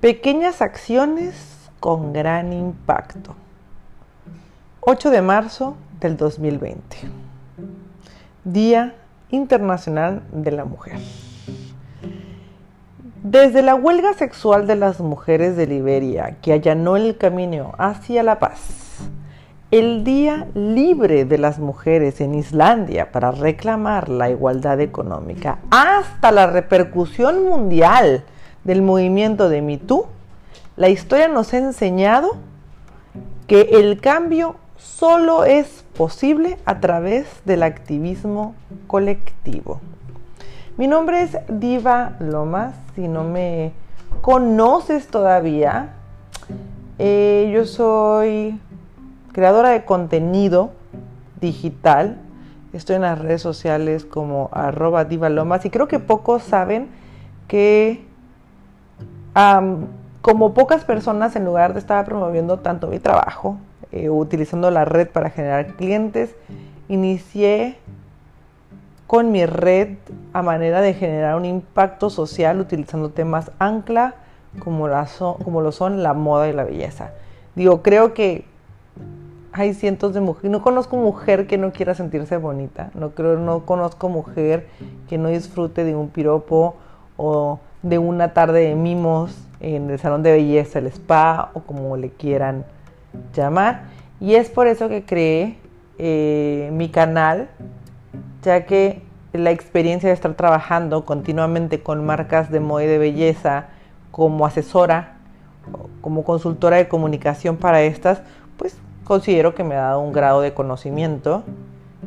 Pequeñas acciones con gran impacto. 8 de marzo del 2020. Día Internacional de la Mujer. Desde la huelga sexual de las mujeres de Liberia, que allanó el camino hacia la paz, el Día Libre de las Mujeres en Islandia para reclamar la igualdad económica, hasta la repercusión mundial del movimiento de MeToo, la historia nos ha enseñado que el cambio solo es posible a través del activismo colectivo. Mi nombre es Diva Lomas, si no me conoces todavía, eh, yo soy creadora de contenido digital, estoy en las redes sociales como arroba Diva Lomas y creo que pocos saben que como pocas personas, en lugar de estar promoviendo tanto mi trabajo, eh, utilizando la red para generar clientes, inicié con mi red a manera de generar un impacto social utilizando temas ancla como, como lo son la moda y la belleza. Digo, creo que hay cientos de mujeres, no conozco mujer que no quiera sentirse bonita, no creo, no conozco mujer que no disfrute de un piropo o de una tarde de mimos en el salón de belleza, el spa o como le quieran llamar. Y es por eso que creé eh, mi canal, ya que la experiencia de estar trabajando continuamente con marcas de moda y de belleza como asesora, como consultora de comunicación para estas, pues considero que me ha dado un grado de conocimiento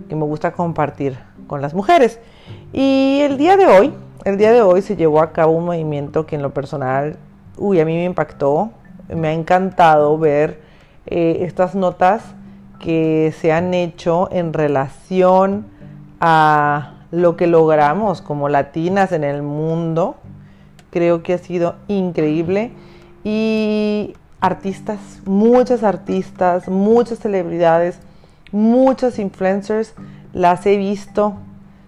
que me gusta compartir con las mujeres. Y el día de hoy el día de hoy se llevó a cabo un movimiento que en lo personal, uy, a mí me impactó. Me ha encantado ver eh, estas notas que se han hecho en relación a lo que logramos como latinas en el mundo. Creo que ha sido increíble. Y artistas, muchas artistas, muchas celebridades, muchas influencers, las he visto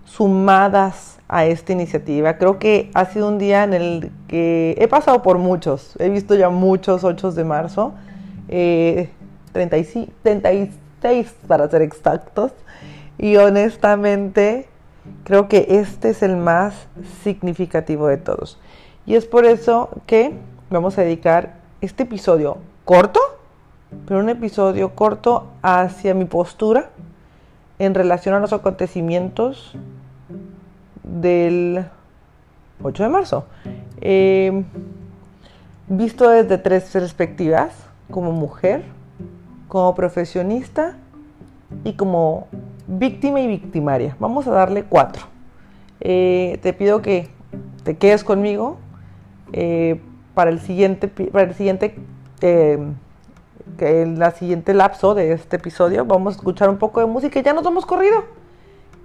sumadas a esta iniciativa. Creo que ha sido un día en el que he pasado por muchos, he visto ya muchos 8 de marzo, 36, eh, para ser exactos, y honestamente creo que este es el más significativo de todos. Y es por eso que vamos a dedicar este episodio corto, pero un episodio corto hacia mi postura en relación a los acontecimientos del 8 de marzo. Eh, visto desde tres perspectivas, como mujer, como profesionista y como víctima y victimaria. Vamos a darle cuatro. Eh, te pido que te quedes conmigo eh, para el siguiente, para el siguiente, que en la siguiente lapso de este episodio vamos a escuchar un poco de música y ya nos hemos corrido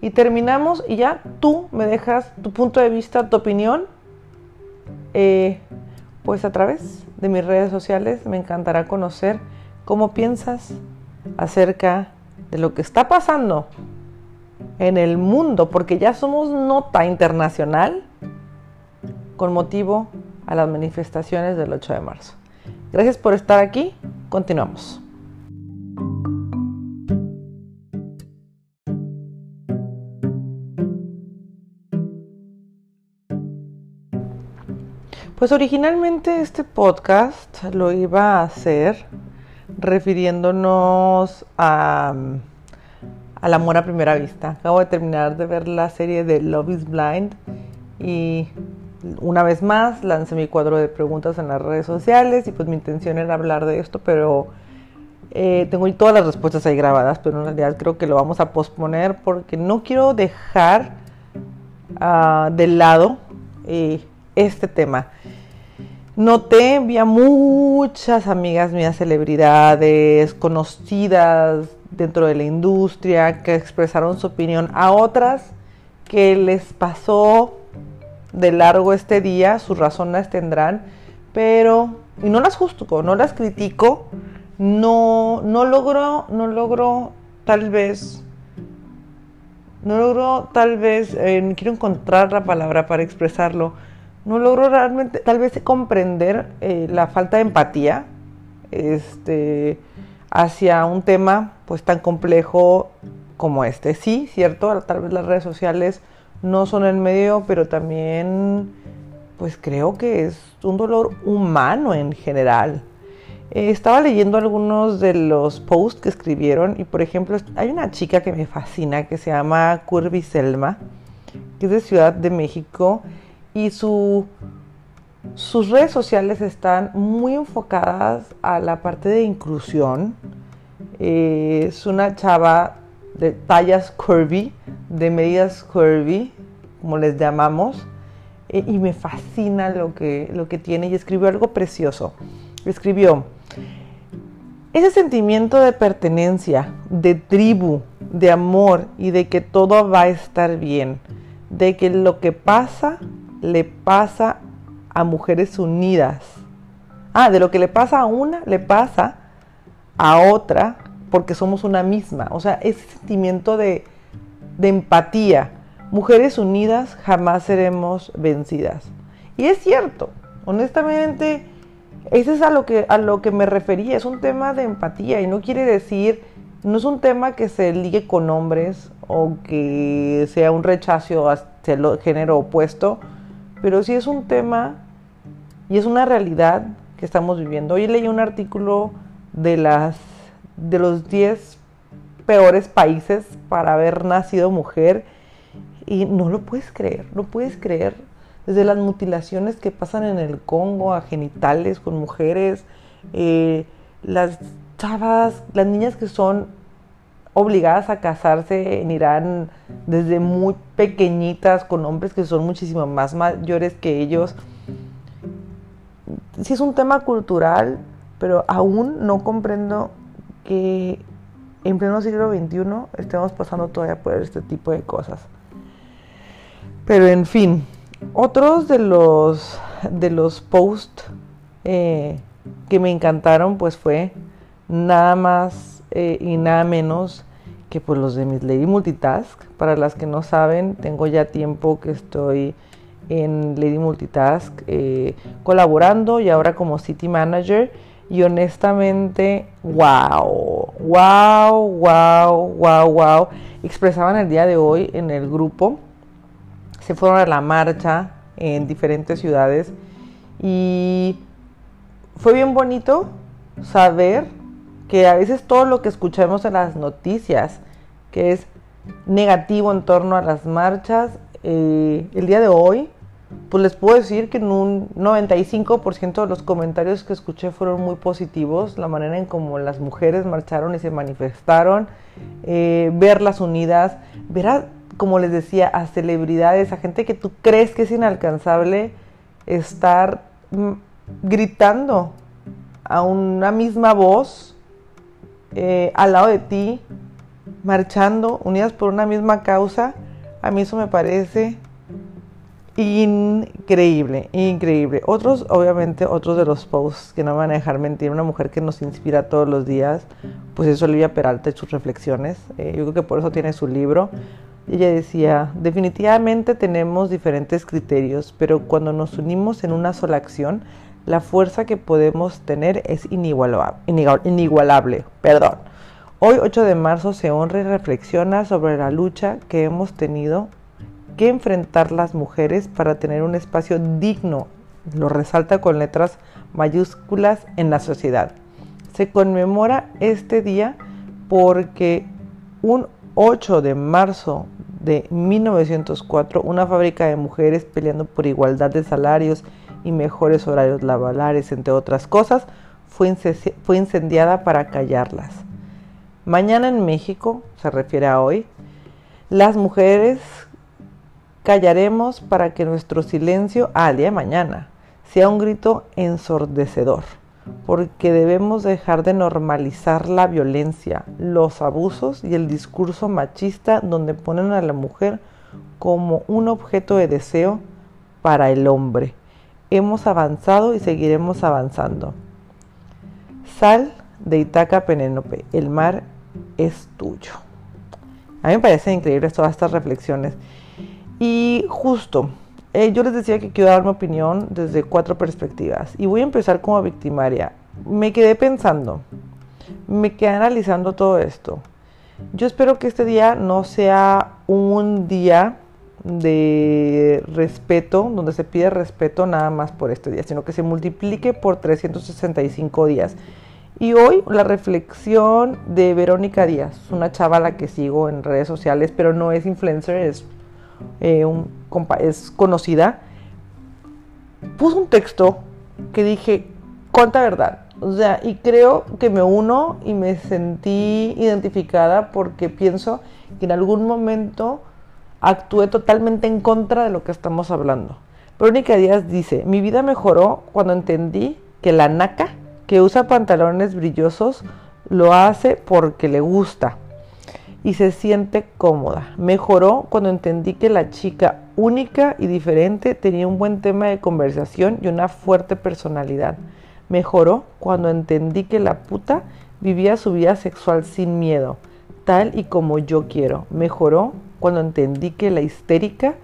y terminamos y ya tú me dejas tu punto de vista, tu opinión, eh, pues a través de mis redes sociales me encantará conocer cómo piensas acerca de lo que está pasando en el mundo, porque ya somos nota internacional con motivo a las manifestaciones del 8 de marzo. Gracias por estar aquí, continuamos. Pues originalmente este podcast lo iba a hacer refiriéndonos a, al amor a primera vista. Acabo de terminar de ver la serie de Love is Blind y una vez más lancé mi cuadro de preguntas en las redes sociales y pues mi intención era hablar de esto, pero eh, tengo todas las respuestas ahí grabadas, pero en realidad creo que lo vamos a posponer porque no quiero dejar uh, de lado eh, este tema. Noté, vi a muchas amigas mías, celebridades, conocidas dentro de la industria, que expresaron su opinión. A otras que les pasó de largo este día, sus razones tendrán, pero, y no las juzgo, no las critico, no, no logro, no logro tal vez, no logro tal vez, eh, quiero encontrar la palabra para expresarlo, no logro realmente, tal vez comprender eh, la falta de empatía este, hacia un tema pues tan complejo como este. Sí, cierto, tal vez las redes sociales no son el medio, pero también pues creo que es un dolor humano en general. Eh, estaba leyendo algunos de los posts que escribieron y por ejemplo hay una chica que me fascina que se llama Curvy Selma, que es de Ciudad de México y su, sus redes sociales están muy enfocadas a la parte de inclusión. Eh, es una chava de tallas curvy, de medidas curvy, como les llamamos, eh, y me fascina lo que, lo que tiene y escribió algo precioso. Escribió, ese sentimiento de pertenencia, de tribu, de amor y de que todo va a estar bien, de que lo que pasa le pasa a mujeres unidas. Ah, de lo que le pasa a una, le pasa a otra porque somos una misma. O sea, ese sentimiento de, de empatía. Mujeres unidas jamás seremos vencidas. Y es cierto, honestamente, eso es a lo, que, a lo que me refería. Es un tema de empatía y no quiere decir, no es un tema que se ligue con hombres o que sea un rechazo hacia el género opuesto pero sí es un tema y es una realidad que estamos viviendo. Hoy leí un artículo de, las, de los 10 peores países para haber nacido mujer y no lo puedes creer, no puedes creer. Desde las mutilaciones que pasan en el Congo a genitales con mujeres, eh, las chavas, las niñas que son obligadas a casarse en Irán desde muy pequeñitas con hombres que son muchísimo más mayores que ellos. Sí es un tema cultural, pero aún no comprendo que en pleno siglo XXI estemos pasando todavía por este tipo de cosas. Pero en fin, otros de los de los posts eh, que me encantaron pues fue nada más eh, y nada menos que pues los de Miss Lady Multitask. Para las que no saben, tengo ya tiempo que estoy en Lady Multitask eh, colaborando y ahora como City Manager. Y honestamente, wow, wow, wow, wow, wow. Expresaban el día de hoy en el grupo. Se fueron a la marcha en diferentes ciudades. Y fue bien bonito saber que a veces todo lo que escuchamos en las noticias, que es negativo en torno a las marchas, eh, el día de hoy, pues les puedo decir que en un 95% de los comentarios que escuché fueron muy positivos, la manera en cómo las mujeres marcharon y se manifestaron, eh, verlas unidas, ver a, como les decía, a celebridades, a gente que tú crees que es inalcanzable, estar mm, gritando a una misma voz eh, al lado de ti, marchando, unidas por una misma causa, a mí eso me parece increíble, increíble. Otros, obviamente, otros de los posts que no van a dejar mentir, una mujer que nos inspira todos los días, pues es Olivia Peralta y sus reflexiones. Eh, yo creo que por eso tiene su libro. Ella decía, definitivamente tenemos diferentes criterios, pero cuando nos unimos en una sola acción, la fuerza que podemos tener es inigualable. perdón. Hoy 8 de marzo se honra y reflexiona sobre la lucha que hemos tenido que enfrentar las mujeres para tener un espacio digno, lo resalta con letras mayúsculas en la sociedad. Se conmemora este día porque un 8 de marzo de 1904, una fábrica de mujeres peleando por igualdad de salarios y mejores horarios laborales, entre otras cosas, fue, incendiada para callarlas. Mañana en México, se refiere a hoy, las mujeres callaremos para que nuestro silencio al día de mañana sea un grito ensordecedor, porque debemos dejar de normalizar la violencia, los abusos y el discurso machista donde ponen a la mujer como un objeto de deseo para el hombre hemos avanzado y seguiremos avanzando. Sal de Itaca Penélope, el mar es tuyo. A mí me parecen increíbles todas estas reflexiones. Y justo eh, yo les decía que quiero dar mi opinión desde cuatro perspectivas y voy a empezar como victimaria. Me quedé pensando, me quedé analizando todo esto. Yo espero que este día no sea un día de respeto, donde se pide respeto nada más por este día, sino que se multiplique por 365 días. Y hoy la reflexión de Verónica Díaz, una chava a la que sigo en redes sociales, pero no es influencer, es, eh, es conocida, puso un texto que dije, cuánta verdad. O sea, y creo que me uno y me sentí identificada porque pienso que en algún momento actué totalmente en contra de lo que estamos hablando. Verónica Díaz dice, mi vida mejoró cuando entendí que la naca que usa pantalones brillosos lo hace porque le gusta y se siente cómoda. Mejoró cuando entendí que la chica única y diferente tenía un buen tema de conversación y una fuerte personalidad. Mejoró cuando entendí que la puta vivía su vida sexual sin miedo, tal y como yo quiero. Mejoró cuando entendí que la histérica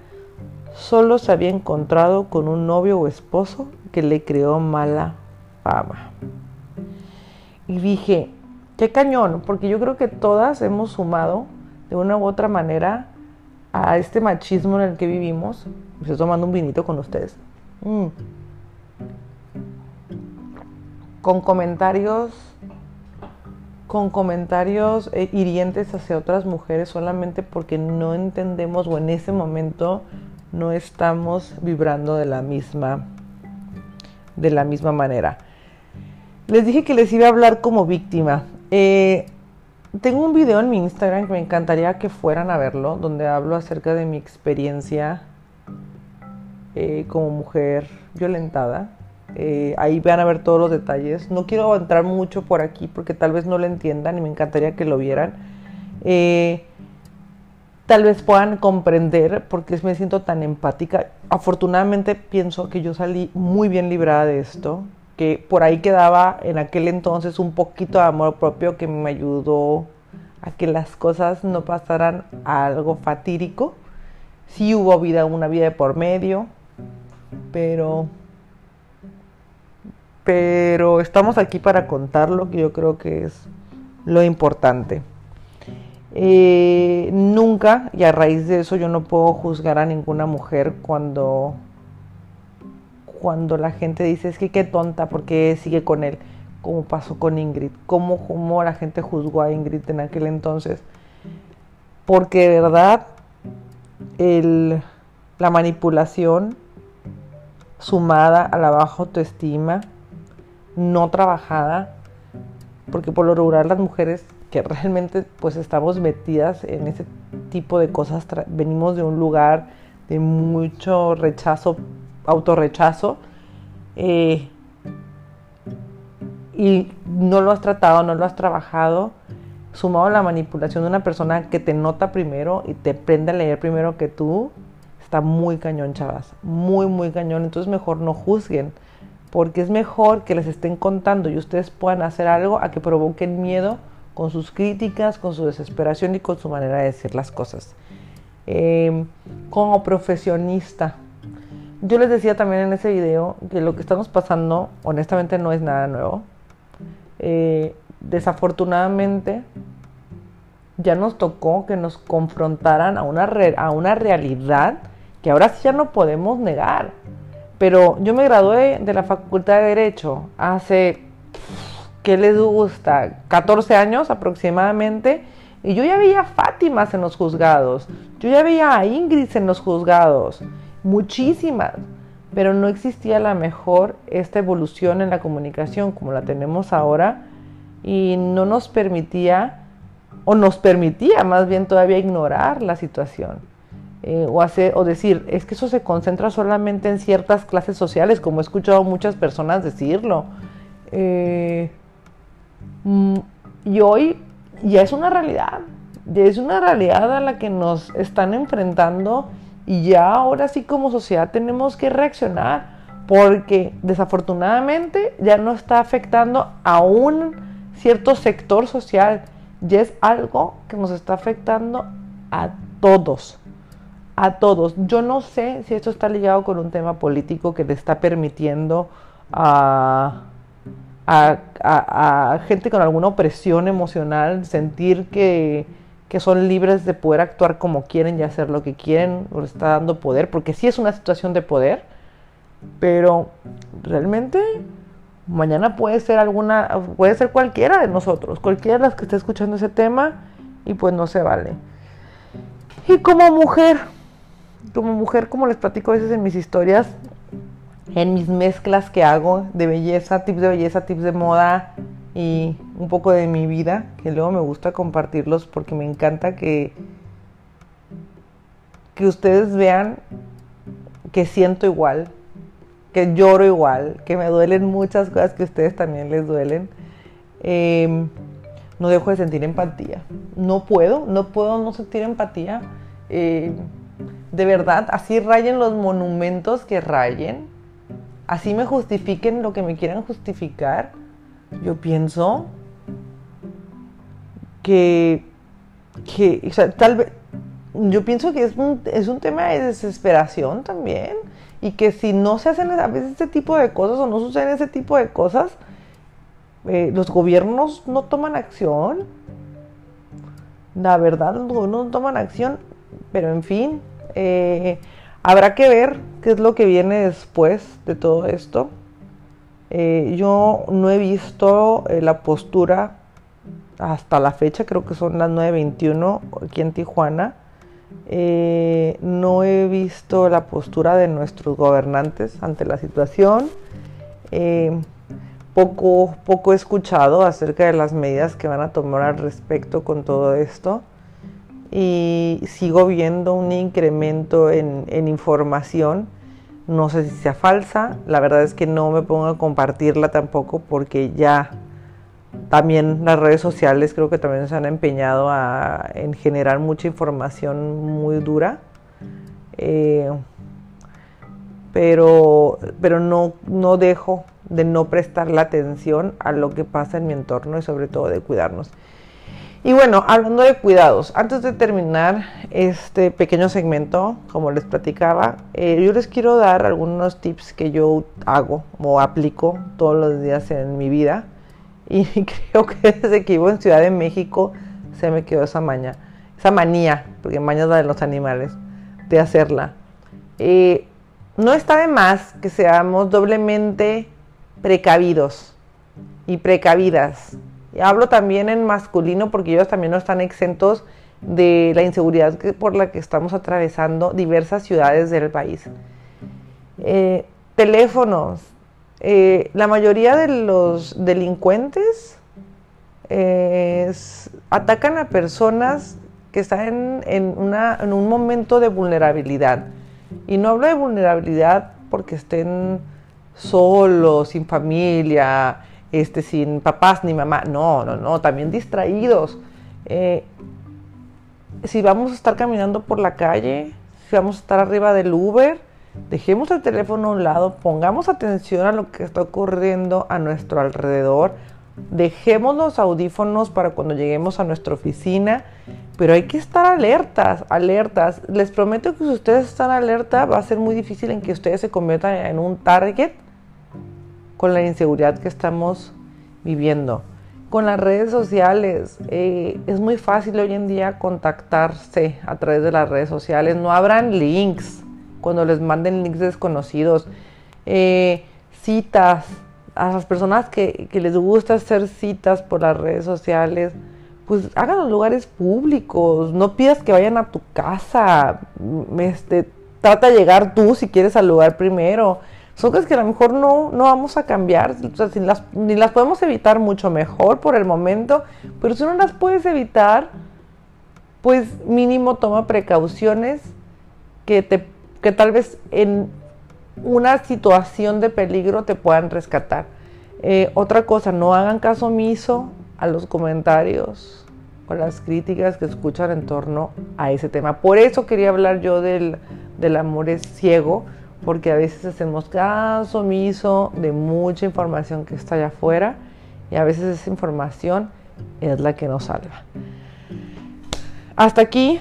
solo se había encontrado con un novio o esposo que le creó mala fama. Y dije, qué cañón, porque yo creo que todas hemos sumado de una u otra manera a este machismo en el que vivimos. Estoy tomando un vinito con ustedes. Mm. Con comentarios con comentarios eh, hirientes hacia otras mujeres solamente porque no entendemos o en ese momento no estamos vibrando de la misma de la misma manera. Les dije que les iba a hablar como víctima. Eh, tengo un video en mi Instagram que me encantaría que fueran a verlo, donde hablo acerca de mi experiencia eh, como mujer violentada. Eh, ahí van a ver todos los detalles. No quiero entrar mucho por aquí porque tal vez no lo entiendan y me encantaría que lo vieran. tal vez puedan comprender por qué me siento tan empática. Afortunadamente pienso que yo salí muy bien librada de esto que por ahí quedaba en aquel entonces un poquito de amor propio que me ayudó a que las cosas no pasaran a algo fatídico. Sí hubo vida, una vida de por medio, pero pero estamos aquí para contarlo, que yo creo que es lo importante. Eh, nunca, y a raíz de eso yo no puedo juzgar a ninguna mujer cuando cuando la gente dice es que qué tonta porque sigue con él, como pasó con Ingrid, cómo, la gente juzgó a Ingrid en aquel entonces. Porque de verdad el, la manipulación sumada a la baja autoestima, no trabajada, porque por lo regular las mujeres que realmente pues estamos metidas en ese tipo de cosas, venimos de un lugar de mucho rechazo autorrechazo eh, y no lo has tratado, no lo has trabajado, sumado a la manipulación de una persona que te nota primero y te prende a leer primero que tú, está muy cañón, chavas, muy, muy cañón. Entonces mejor no juzguen, porque es mejor que les estén contando y ustedes puedan hacer algo a que provoquen miedo con sus críticas, con su desesperación y con su manera de decir las cosas. Eh, como profesionista, yo les decía también en ese video que lo que estamos pasando honestamente no es nada nuevo. Eh, desafortunadamente ya nos tocó que nos confrontaran a una, a una realidad que ahora sí ya no podemos negar. Pero yo me gradué de la Facultad de Derecho hace, ¿qué les gusta? 14 años aproximadamente. Y yo ya veía Fátimas en los juzgados. Yo ya veía a Ingrid en los juzgados muchísimas, pero no existía la mejor esta evolución en la comunicación como la tenemos ahora y no nos permitía, o nos permitía más bien todavía ignorar la situación. Eh, o, hacer, o decir, es que eso se concentra solamente en ciertas clases sociales, como he escuchado muchas personas decirlo. Eh, mm, y hoy ya es una realidad, ya es una realidad a la que nos están enfrentando y ya ahora sí como sociedad tenemos que reaccionar porque desafortunadamente ya no está afectando a un cierto sector social, ya es algo que nos está afectando a todos, a todos. Yo no sé si esto está ligado con un tema político que le está permitiendo a, a, gente con alguna opresión emocional sentir que, que, son libres de poder actuar como quieren y hacer lo que quieren, o está dando poder, porque sí es una situación de poder, pero realmente mañana puede ser alguna, puede ser cualquiera de nosotros, cualquiera de las que esté escuchando ese tema, y pues no se vale. Y como mujer, como mujer, como les platico a veces en mis historias, en mis mezclas que hago de belleza, tips de belleza, tips de moda y un poco de mi vida, que luego me gusta compartirlos porque me encanta que, que ustedes vean que siento igual, que lloro igual, que me duelen muchas cosas que a ustedes también les duelen. Em, no dejo de sentir empatía. No puedo, no puedo no sentir empatía. Eh, de verdad, así rayen los monumentos que rayen, así me justifiquen lo que me quieran justificar, yo pienso que, que tal vez, yo pienso que es un, es un tema de desesperación también y que si no se hacen a veces este tipo de cosas o no suceden ese tipo de cosas, eh, los gobiernos no toman acción. La verdad, los gobiernos no toman acción, pero en fin, eh, habrá que ver qué es lo que viene después de todo esto. Eh, yo no he visto eh, la postura hasta la fecha, creo que son las 9.21 aquí en Tijuana. no he visto la postura de nuestros gobernantes ante la situación. poco, poco he escuchado acerca de las medidas que van a tomar al respecto con todo esto y sigo viendo un incremento en, información. No sé si sea falsa, la verdad es que no me pongo a compartirla tampoco porque ya también las redes sociales creo que también se han empeñado en generar mucha información muy dura. Eh, pero, pero no, no dejo de no prestar la atención a lo que pasa en mi entorno y sobre todo de cuidarnos. Y bueno, hablando de cuidados, antes de terminar este pequeño segmento, como les platicaba, eh, yo les quiero dar algunos tips que yo hago o aplico todos los días en mi vida. Y creo que desde que vivo en Ciudad de México se me quedó esa maña, esa manía, porque maña es la de los animales, de hacerla. Eh, no está de más que seamos doblemente precavidos y precavidas Hablo también en masculino porque ellos también no están exentos de la inseguridad por la que estamos atravesando diversas ciudades del país. Eh, teléfonos. Eh, la mayoría de los delincuentes eh, atacan a personas que están en, en un momento de vulnerabilidad. Y no hablo de vulnerabilidad porque estén solos, sin familia, este, sin papás ni mamá. No, no, no, también distraídos. Eh, si vamos a estar caminando por la calle, si vamos a estar arriba del Uber, dejemos el teléfono a un lado, pongamos atención a lo que está ocurriendo a nuestro alrededor, dejemos los audífonos para cuando lleguemos a nuestra oficina, pero hay que estar alertas, alertas. Les prometo que si ustedes están alerta va a ser muy difícil en que ustedes se conviertan en un target con la inseguridad que estamos viviendo. Con las redes sociales, eh, es muy fácil hoy en día contactarse a través de las redes sociales. No abran links cuando les manden links desconocidos. Eh, citas a las personas que, les gusta hacer citas por las redes sociales, pues hagan los lugares públicos. No pidas que vayan a tu casa. Este, trata de llegar tú si quieres al lugar primero son cosas que a lo mejor no, no vamos a cambiar, ni las podemos evitar mucho mejor por el momento, pero si no las puedes evitar, pues mínimo toma precauciones que, te, que tal vez en una situación de peligro te puedan rescatar. Eh, otra cosa, no hagan caso omiso a los comentarios o las críticas que escuchan en torno a ese tema. Por eso quería hablar yo del, del amor es ciego, porque a veces hacemos caso omiso de mucha información que está allá afuera y a veces esa información es la que nos salva. Hasta aquí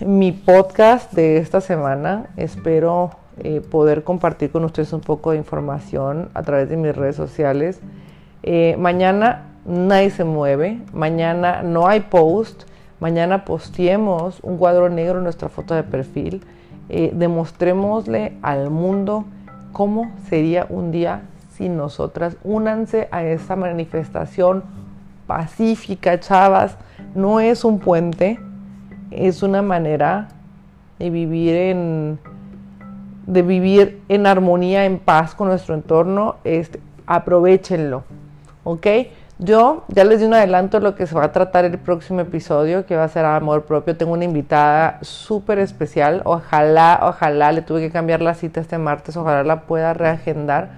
mi podcast de esta semana. Espero eh, poder compartir con ustedes un poco de información a través de mis redes sociales. Eh, mañana nadie se mueve, mañana no hay post, mañana posteemos un cuadro negro en nuestra foto de perfil, eh, demostrémosle al mundo cómo sería un día sin nosotras. Únanse a esa manifestación pacífica, chavas. No es un puente, es una manera de vivir en de vivir en armonía, en paz con nuestro entorno, este, aprovechenlo, ¿ok? Yo ya les di un adelanto de lo que se va a tratar el próximo episodio, que va a ser amor propio. Tengo una invitada súper especial. Ojalá, ojalá, le tuve que cambiar la cita este martes, ojalá la pueda reagendar,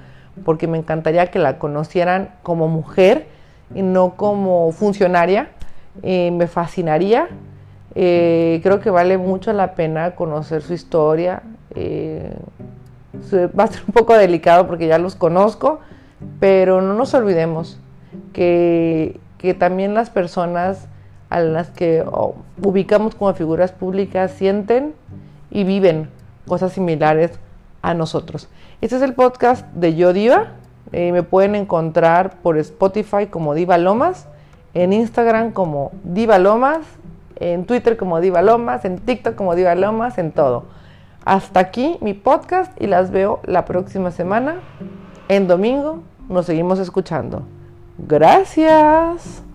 porque me encantaría que la conocieran como mujer y no como funcionaria. Eh, me fascinaría. Eh, creo que vale mucho la pena conocer su historia, eh, va a ser un poco delicado porque ya los conozco, pero no nos olvidemos que, también las personas a las que ubicamos como figuras públicas sienten y viven cosas similares a nosotros. Este es el podcast de Yo Diva. Eh, me pueden encontrar por Spotify como Diva Lomas, en Instagram como Diva Lomas, en Twitter como Diva Lomas, en TikTok como Diva Lomas, en todo. Hasta aquí mi podcast y las veo la próxima semana. En domingo nos seguimos escuchando. Gracias.